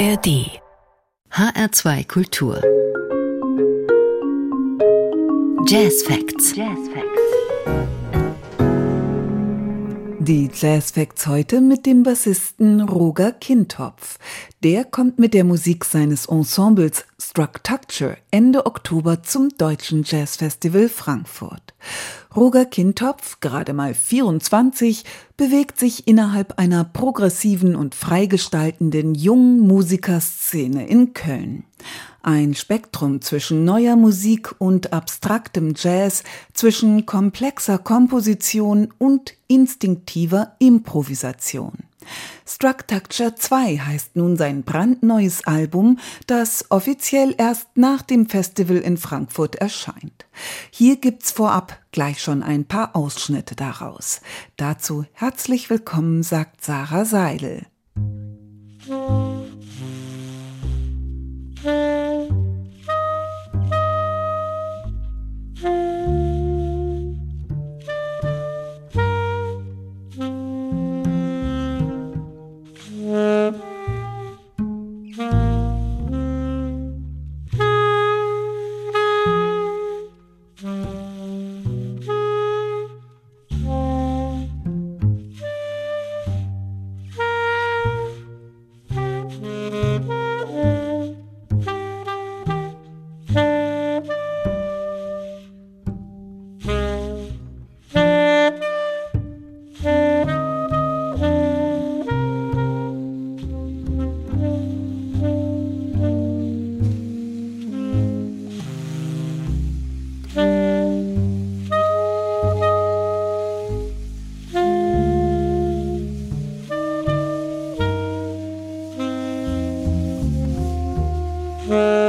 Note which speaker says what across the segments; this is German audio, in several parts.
Speaker 1: ARD HR2 Kultur Jazz Facts. Jazz Facts.
Speaker 2: Die Jazz Facts heute mit dem Bassisten Roger Kintopf. Der kommt mit der Musik seines Ensembles Structure Ende Oktober zum Deutschen Jazz Festival Frankfurt. Roger Kintopf, gerade mal 24, bewegt sich innerhalb einer progressiven und freigestaltenden jungen Musikerszene in Köln. Ein Spektrum zwischen neuer Musik und abstraktem Jazz, zwischen komplexer Komposition und instinktiver Improvisation. Structure 2 heißt nun sein brandneues Album, das offiziell erst nach dem Festival in Frankfurt erscheint. Hier gibt's vorab gleich schon ein paar Ausschnitte daraus. Dazu herzlich willkommen, sagt Sarah Seidel. Mm-hmm.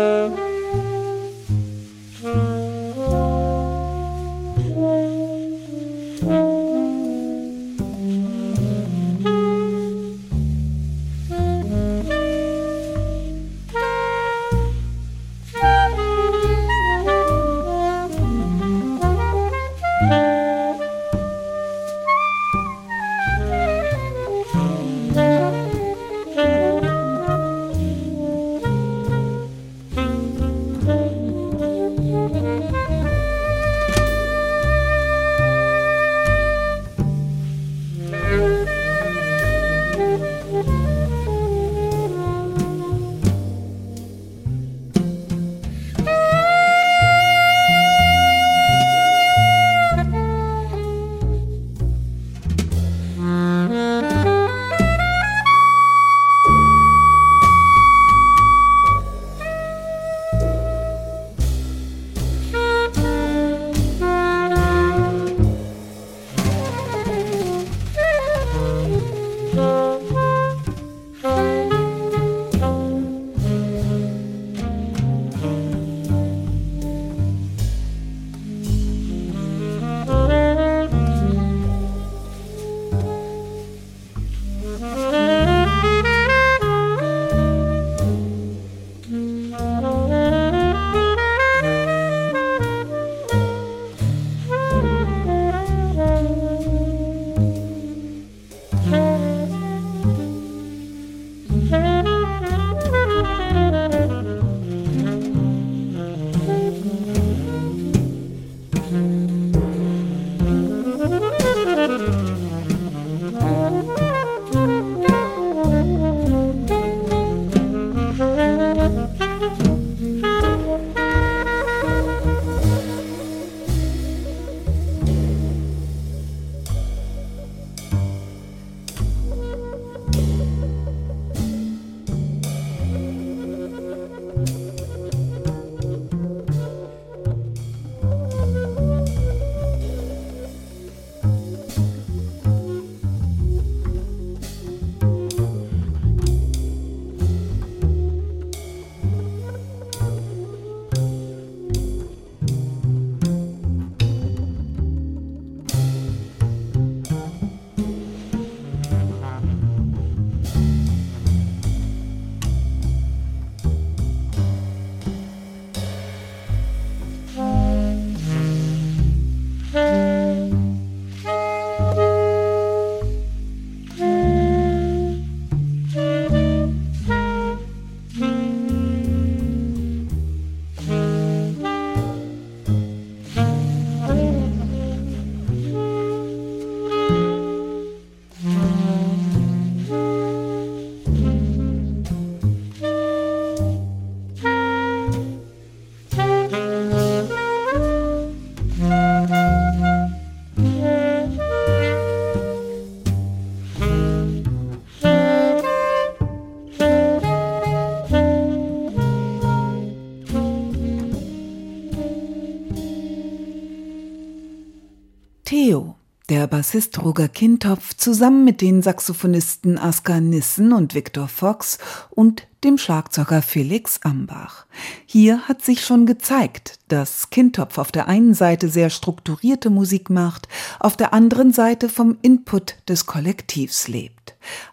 Speaker 2: Bassist Roger Kintopf zusammen mit den Saxophonisten Askar Nissen und Victor Fox und dem Schlagzeuger Felix Ambach. Hier hat sich schon gezeigt, dass Kintopf auf der einen Seite sehr strukturierte Musik macht, auf der anderen Seite vom Input des Kollektivs lebt.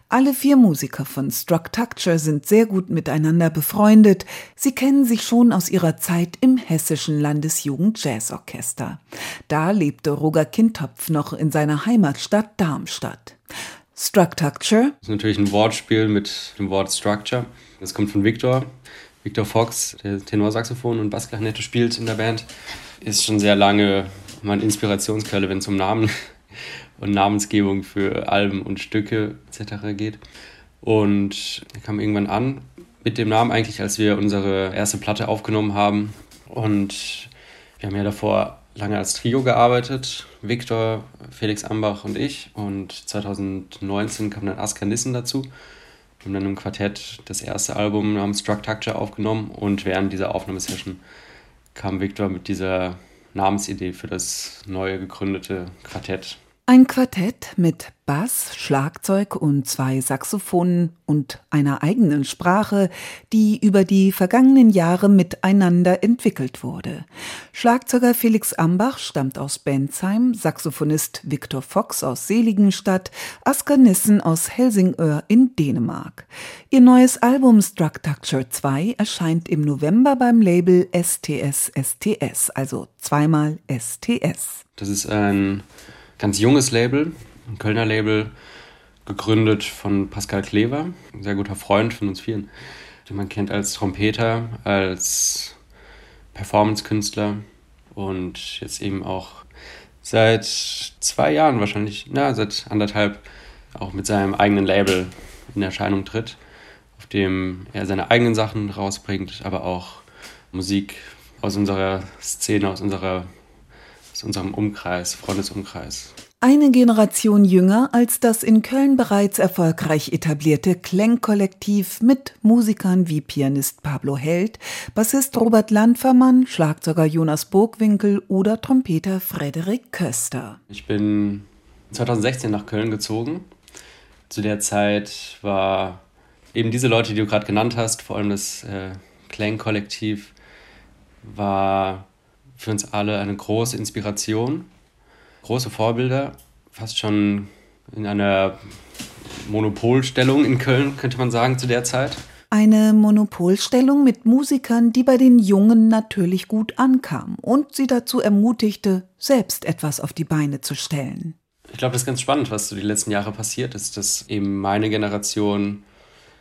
Speaker 2: Alle vier Musiker von Structucture sind sehr gut miteinander befreundet. Sie kennen sich schon aus ihrer Zeit im Hessischen Landesjugend-Jazzorchester. Da lebte Roger Kintopf noch in seiner Heimatstadt Darmstadt. Structucture.
Speaker 3: Das ist natürlich ein Wortspiel mit dem Wort Structure. Das kommt von Victor. Victor Fox, der Tenorsaxophon und Bassklarinette spielt in der Band, ist schon sehr lange meine Inspirationsquelle, wenn es um Namen und Namensgebung für Alben und Stücke etc. geht. Und er kam irgendwann an mit dem Namen eigentlich, als wir unsere erste Platte aufgenommen haben. Und wir haben ja davor lange als Trio gearbeitet, Viktor, Felix Ambach und ich. Und 2019 kam dann Aska Nissen dazu. Wir haben dann im Quartett das erste Album namens Structure aufgenommen und während dieser Aufnahmesession kam Viktor mit dieser Namensidee für das neue gegründete Quartett
Speaker 2: ein Quartett mit Bass, Schlagzeug und zwei Saxophonen und einer eigenen Sprache, die über die vergangenen Jahre miteinander entwickelt wurde. Schlagzeuger Felix Ambach stammt aus Bensheim, Saxophonist Viktor Fox aus Seligenstadt, Asker Nissen aus Helsingør in Dänemark. Ihr neues Album Structure 2 erscheint im November beim Label STS STS, also zweimal STS.
Speaker 3: Das ist ein ganz junges Label, ein Kölner Label, gegründet von Pascal Klever, ein sehr guter Freund von uns vielen, den man kennt als Trompeter, als Performance-Künstler und jetzt eben auch seit zwei Jahren wahrscheinlich, na, seit anderthalb auch mit seinem eigenen Label in Erscheinung tritt, auf dem er seine eigenen Sachen rausbringt, aber auch Musik aus unserer Szene, aus unserer aus unserem Umkreis, Freundesumkreis.
Speaker 2: Eine Generation jünger als das in Köln bereits erfolgreich etablierte Klangkollektiv mit Musikern wie Pianist Pablo Held, Bassist Robert Landfermann, Schlagzeuger Jonas Burgwinkel oder Trompeter Frederik Köster.
Speaker 3: Ich bin 2016 nach Köln gezogen. Zu der Zeit war eben diese Leute, die du gerade genannt hast, vor allem das äh, Klangkollektiv, war für uns alle eine große Inspiration, große Vorbilder, fast schon in einer Monopolstellung in Köln, könnte man sagen, zu der Zeit.
Speaker 2: Eine Monopolstellung mit Musikern, die bei den Jungen natürlich gut ankam und sie dazu ermutigte, selbst etwas auf die Beine zu stellen.
Speaker 3: Ich glaube, das ist ganz spannend, was so die letzten Jahre passiert ist, dass eben meine Generation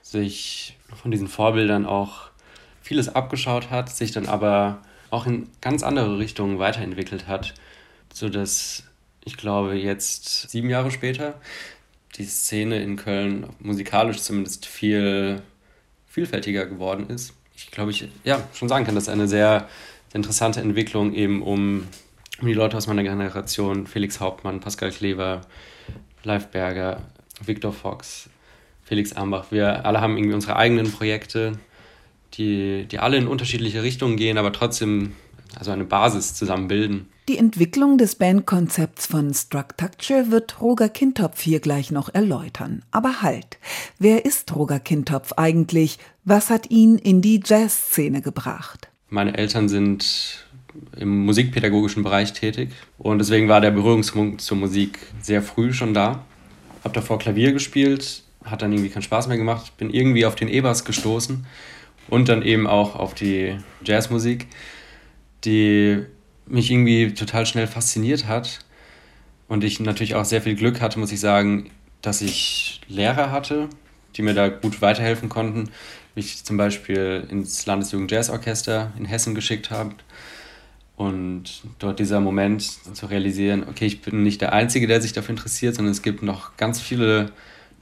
Speaker 3: sich von diesen Vorbildern auch vieles abgeschaut hat, sich dann aber auch in ganz andere Richtungen weiterentwickelt hat, sodass ich glaube, jetzt sieben Jahre später die Szene in Köln musikalisch zumindest viel vielfältiger geworden ist. Ich glaube, ich ja schon sagen kann, dass eine sehr, interessante Entwicklung eben um, um die Leute aus meiner Generation, Felix Hauptmann, Pascal Klever, Leif Berger, Victor Fox, Felix Ambach, wir alle haben irgendwie unsere eigenen Projekte, die, die alle in unterschiedliche Richtungen gehen, aber trotzdem also eine Basis zusammen bilden.
Speaker 2: Die Entwicklung des Bandkonzepts von Structucture wird Roger Kintopf hier gleich noch erläutern. Aber halt, wer ist Roger Kintopf eigentlich? Was hat ihn in die Jazzszene gebracht?
Speaker 3: Meine Eltern sind im musikpädagogischen Bereich tätig und deswegen war der Berührungspunkt zur Musik sehr früh schon da. Hab davor Klavier gespielt, hat dann irgendwie keinen Spaß mehr gemacht, bin irgendwie auf den E-Bass gestoßen und dann eben auch auf die Jazzmusik, die mich irgendwie total schnell fasziniert hat. Und ich natürlich auch sehr viel Glück hatte, muss ich sagen, dass ich Lehrer hatte, die mir da gut weiterhelfen konnten. Mich zum Beispiel ins Landesjugend Jazzorchester in Hessen geschickt haben. Und dort dieser Moment zu realisieren, okay, ich bin nicht der Einzige, der sich dafür interessiert, sondern es gibt noch ganz viele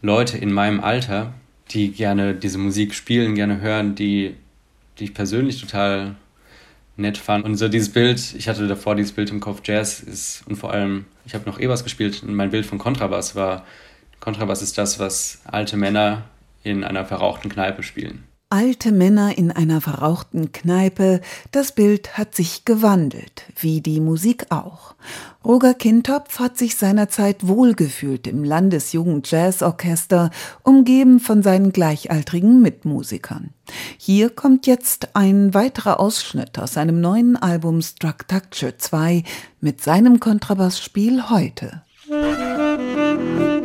Speaker 3: Leute in meinem Alter, die gerne diese Musik spielen, gerne hören, die, die ich persönlich total nett fand. Und so dieses Bild, ich hatte davor dieses Bild im Kopf, Jazz ist, und vor allem, ich habe noch E-Bass gespielt und mein Bild von Kontrabass war, Kontrabass ist das, was alte Männer in einer verrauchten Kneipe spielen.
Speaker 2: Alte Männer in einer verrauchten Kneipe, das Bild hat sich gewandelt, wie die Musik auch. Roger Kintopf hat sich seinerzeit wohlgefühlt im Landesjugend-Jazzorchester, umgeben von seinen gleichaltrigen Mitmusikern. Hier kommt jetzt ein weiterer Ausschnitt aus seinem neuen Album Structure 2 mit seinem Kontrabassspiel heute. Musik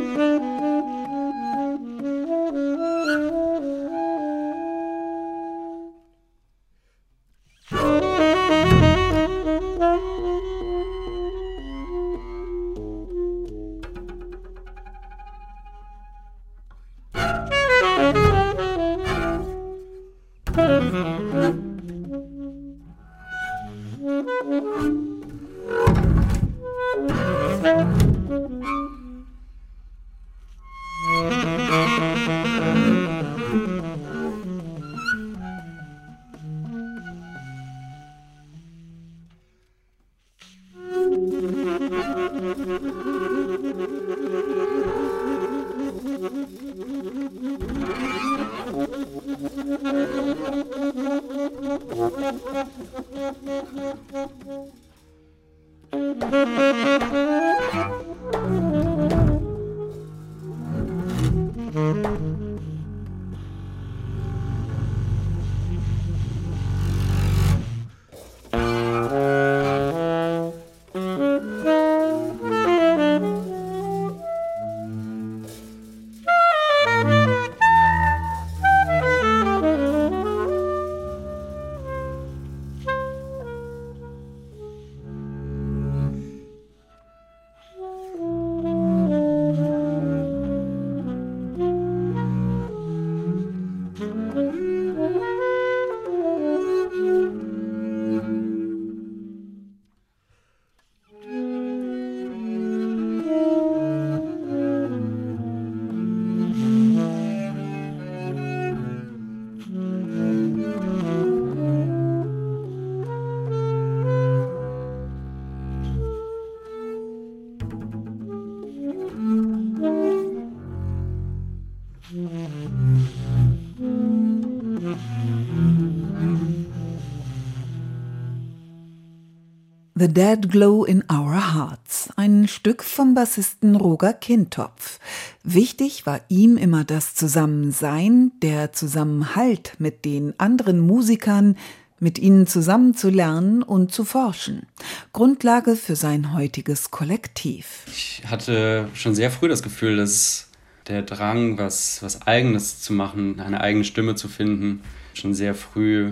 Speaker 2: The Dead Glow in Our Hearts, ein Stück vom Bassisten Roger Kintopf. Wichtig war ihm immer das Zusammensein, der Zusammenhalt mit den anderen Musikern, mit ihnen zusammen zu lernen und zu forschen. Grundlage für sein heutiges Kollektiv.
Speaker 3: Ich hatte schon sehr früh das Gefühl, dass der Drang, was, was Eigenes zu machen, eine eigene Stimme zu finden, schon sehr früh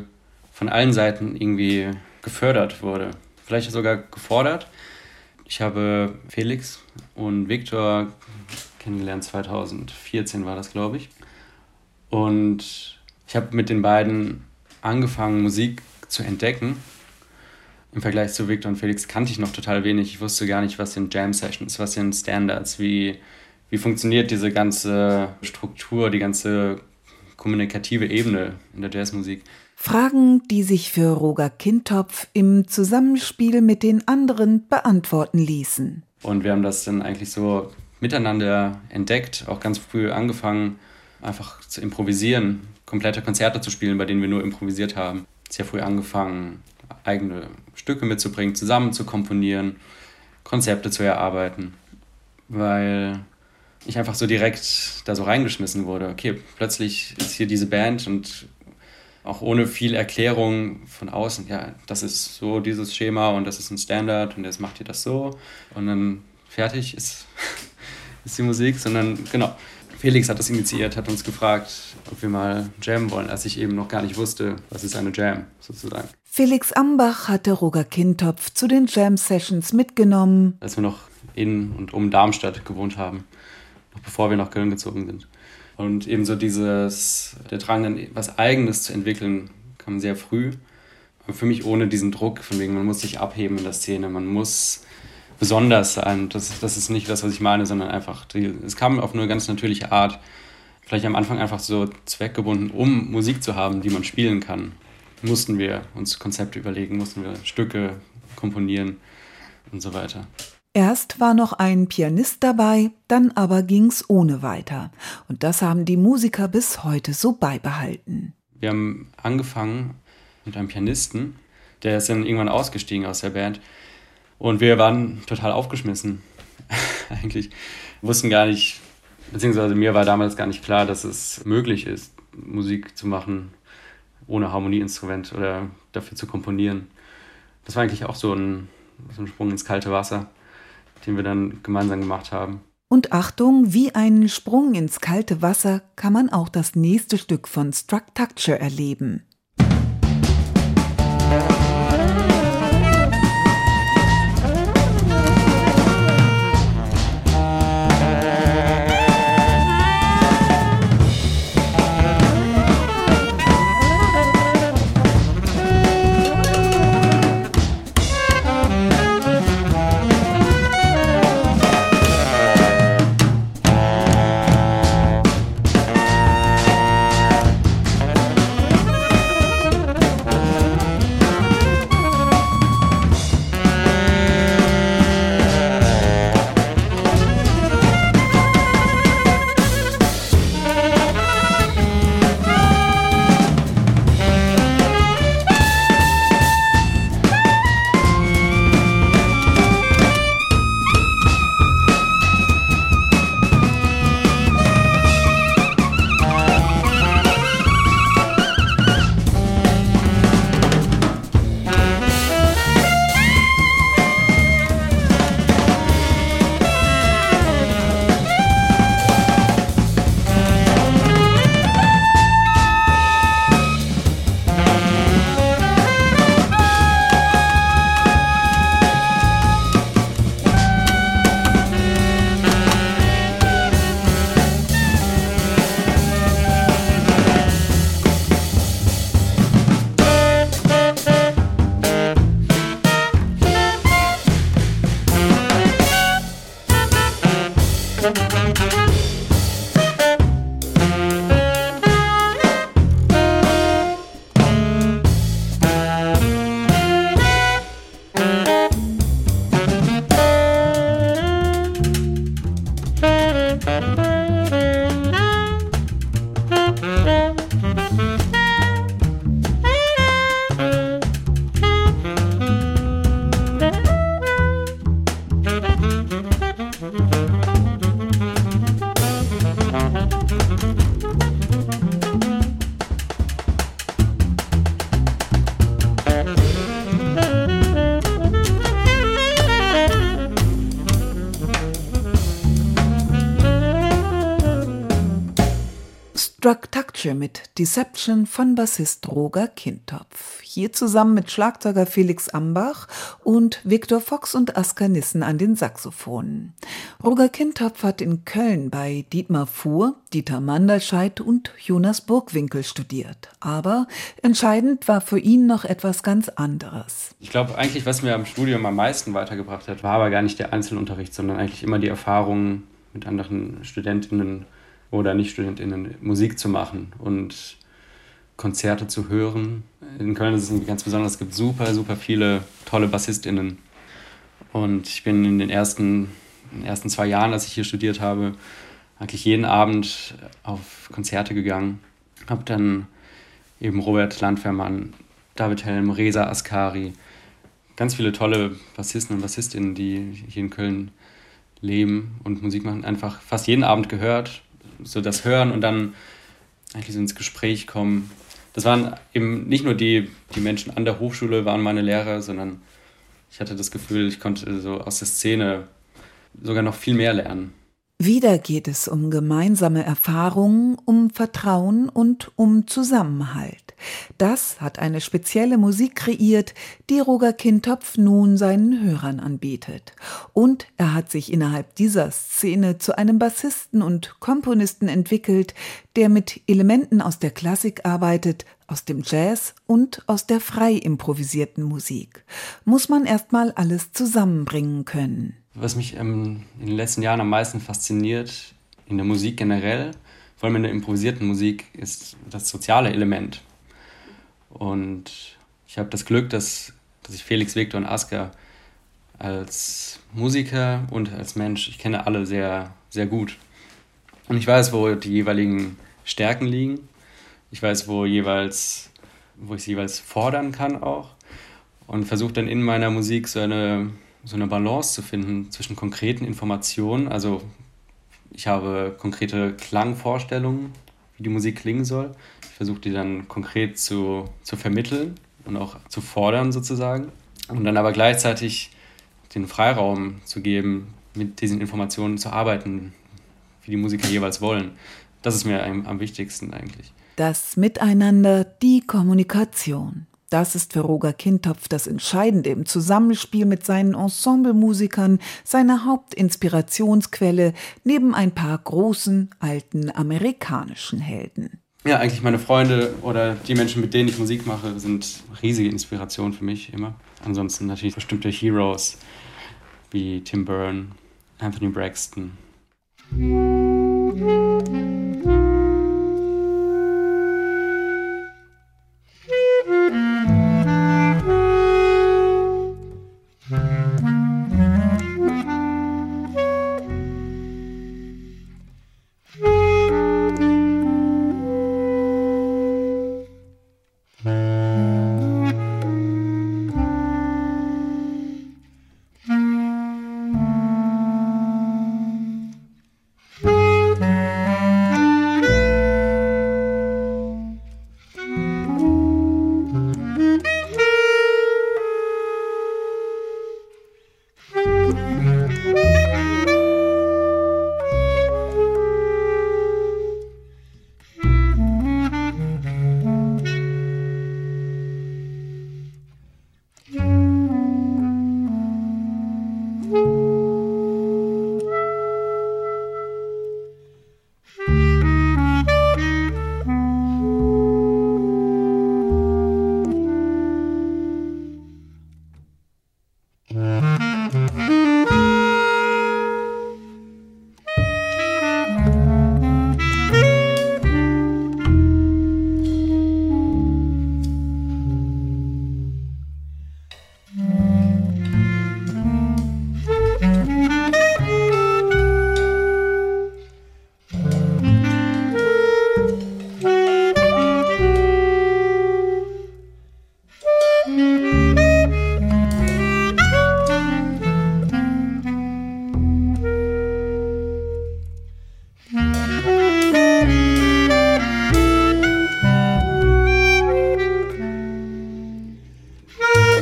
Speaker 3: von allen Seiten irgendwie gefördert wurde vielleicht sogar gefordert. Ich habe Felix und Viktor kennengelernt, 2014 war das, glaube ich. Und ich habe mit den beiden angefangen, Musik zu entdecken. Im Vergleich zu Victor und Felix kannte ich noch total wenig. Ich wusste gar nicht, was sind Jam Sessions, was sind Standards, wie, wie funktioniert diese ganze Struktur, die ganze kommunikative Ebene in der Jazzmusik.
Speaker 2: Fragen, die sich für Roger Kintopf im Zusammenspiel mit den anderen beantworten ließen.
Speaker 3: Und wir haben das dann eigentlich so miteinander entdeckt, auch ganz früh angefangen, einfach zu improvisieren, komplette Konzerte zu spielen, bei denen wir nur improvisiert haben. Sehr früh angefangen, eigene Stücke mitzubringen, zusammen zu komponieren, Konzepte zu erarbeiten, weil ich einfach so direkt da so reingeschmissen wurde. Okay, plötzlich ist hier diese Band und auch ohne viel Erklärung von außen, ja, das ist so dieses Schema und das ist ein Standard und jetzt macht ihr das so und dann fertig ist, ist die Musik, sondern genau. Felix hat das initiiert, hat uns gefragt, ob wir mal jammen wollen, als ich eben noch gar nicht wusste, was ist eine Jam sozusagen.
Speaker 2: Felix Ambach hatte Roger Kintopf zu den Jam-Sessions mitgenommen.
Speaker 3: Als wir noch in und um Darmstadt gewohnt haben, noch bevor wir nach Köln gezogen sind. Und ebenso dieses, der Drang, dann was Eigenes zu entwickeln, kam sehr früh. Aber für mich ohne diesen Druck, von wegen, man muss sich abheben in der Szene, man muss besonders sein. Das, das ist nicht das, was ich meine, sondern einfach, die, es kam auf eine ganz natürliche Art. Vielleicht am Anfang einfach so zweckgebunden, um Musik zu haben, die man spielen kann, mussten wir uns Konzepte überlegen, mussten wir Stücke komponieren und so weiter.
Speaker 2: Erst war noch ein Pianist dabei, dann aber ging's ohne weiter. Und das haben die Musiker bis heute so beibehalten.
Speaker 3: Wir haben angefangen mit einem Pianisten, der ist dann irgendwann ausgestiegen aus der Band. Und wir waren total aufgeschmissen. Eigentlich wussten gar nicht, beziehungsweise mir war damals gar nicht klar, dass es möglich ist, Musik zu machen ohne Harmonieinstrument oder dafür zu komponieren. Das war eigentlich auch so ein, so ein Sprung ins kalte Wasser, den wir dann gemeinsam gemacht haben.
Speaker 2: Und Achtung, wie einen Sprung ins kalte Wasser kann man auch das nächste Stück von Structure erleben. Structure mit Deception von Bassist Roger Kintopf. Hier zusammen mit Schlagzeuger Felix Ambach und Viktor Fox und Asker Nissen an den Saxophonen. Roger Kintopf hat in Köln bei Dietmar Fuhr, Dieter Mandelscheid und Jonas Burgwinkel studiert. Aber entscheidend war für ihn noch etwas ganz anderes.
Speaker 3: Ich glaube eigentlich, was mir am Studium am meisten weitergebracht hat, war aber gar nicht der Einzelunterricht, sondern eigentlich immer die Erfahrung mit anderen Studentinnen oder Nicht-StudentInnen Musik zu machen und Konzerte zu hören. In Köln ist es ganz besonders, es gibt super, super viele tolle BassistInnen. Und ich bin in den ersten, in den ersten zwei Jahren, als ich hier studiert habe, eigentlich jeden Abend auf Konzerte gegangen. Habe dann eben Robert Landwehrmann, David Helm, Reza Askari, ganz viele tolle Bassisten und Bassistinnen, die hier in Köln leben und Musik machen, einfach fast jeden Abend gehört so das Hören und dann eigentlich so ins Gespräch kommen. Das waren eben nicht nur die, die Menschen an der Hochschule waren meine Lehrer, sondern ich hatte das Gefühl, ich konnte so aus der Szene sogar noch viel mehr lernen.
Speaker 2: Wieder geht es um gemeinsame Erfahrungen, um Vertrauen und um Zusammenhalt. Das hat eine spezielle Musik kreiert, die Roger Kintopf nun seinen Hörern anbietet. Und er hat sich innerhalb dieser Szene zu einem Bassisten und Komponisten entwickelt, der mit Elementen aus der Klassik arbeitet, aus dem Jazz und aus der frei improvisierten Musik. Muss man erstmal alles zusammenbringen können.
Speaker 3: Was mich ähm, in den letzten Jahren am meisten fasziniert, in der Musik generell, vor allem in der improvisierten Musik, ist das soziale Element. Und ich habe das Glück, dass, dass ich Felix, Victor und Asker als Musiker und als Mensch, ich kenne alle sehr, sehr gut. Und ich weiß, wo die jeweiligen Stärken liegen, Ich weiß, wo jeweils, wo ich es jeweils fordern kann auch. Und versuche dann in meiner Musik so eine, so eine Balance zu finden zwischen konkreten Informationen. Also ich habe konkrete Klangvorstellungen, wie die Musik klingen soll. Ich versuche die dann konkret zu, zu vermitteln und auch zu fordern sozusagen. Und dann aber gleichzeitig den Freiraum zu geben, mit diesen Informationen zu arbeiten, wie die Musiker jeweils wollen. Das ist mir am, am wichtigsten eigentlich.
Speaker 2: Das Miteinander, die Kommunikation. Das ist für Roger Kintopf das Entscheidende im Zusammenspiel mit seinen Ensemblemusikern, seine Hauptinspirationsquelle neben ein paar großen, alten amerikanischen Helden.
Speaker 3: Ja, eigentlich meine Freunde oder die Menschen, mit denen ich Musik mache, sind riesige Inspiration für mich immer. Ansonsten natürlich bestimmte Heroes wie Tim Byrne, Anthony Braxton.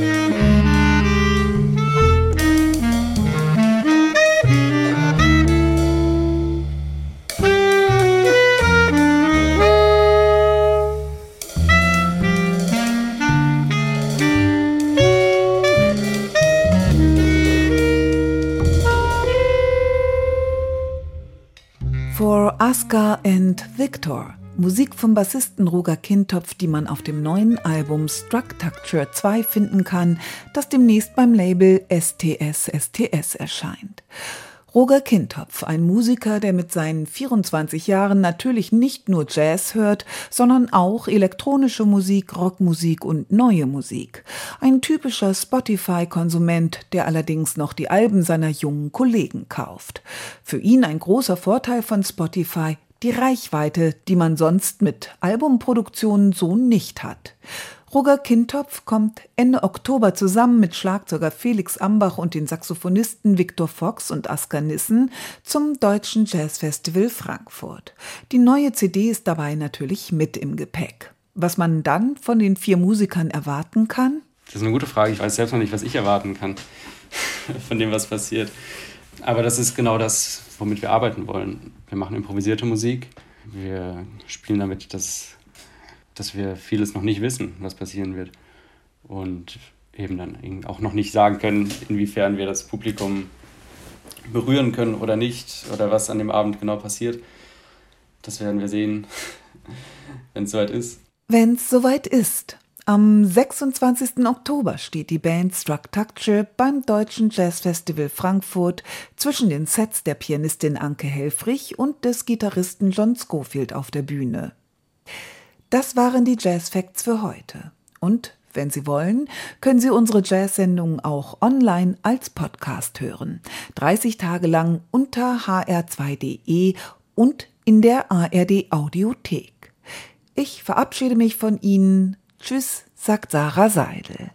Speaker 2: Mm-hmm. Musik vom Bassisten Roger Kintopf, die man auf dem neuen Album Structure 2 finden kann, das demnächst beim Label STS STS erscheint. Roger Kintopf, ein Musiker, der mit seinen 24 Jahren natürlich nicht nur Jazz hört, sondern auch elektronische Musik, Rockmusik und neue Musik. Ein typischer Spotify-Konsument, der allerdings noch die Alben seiner jungen Kollegen kauft. Für ihn ein großer Vorteil von Spotify, die Reichweite, die man sonst mit Albumproduktionen so nicht hat. Roger Kintopf kommt Ende Oktober zusammen mit Schlagzeuger Felix Ambach und den Saxophonisten Viktor Fox und Asker Nissen zum Deutschen Jazzfestival Frankfurt. Die neue CD ist dabei natürlich mit im Gepäck. Was man dann von den vier Musikern erwarten kann?
Speaker 3: Das ist eine gute Frage. Ich weiß selbst noch nicht, was ich erwarten kann von dem, was passiert. Aber das ist genau das, womit wir arbeiten wollen. Wir machen improvisierte Musik. Wir spielen damit das dass wir vieles noch nicht wissen, was passieren wird. Und eben dann auch noch nicht sagen können, inwiefern wir das Publikum berühren können oder nicht oder was an dem Abend genau passiert. Das werden wir sehen, wenn es soweit ist.
Speaker 2: Wenn es soweit ist. Am 26. Oktober steht die Band Structure beim Deutschen Jazzfestival Frankfurt zwischen den Sets der Pianistin Anke Helfrich und des Gitarristen John Schofield auf der Bühne. Das waren die Jazz Facts für heute. Und wenn Sie wollen, können Sie unsere Jazz-Sendungen auch online als Podcast hören. 30 Tage lang unter hr2.de und in der ARD Audiothek. Ich verabschiede mich von Ihnen. Tschüss, sagt Sarah Seidel.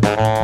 Speaker 2: Bye.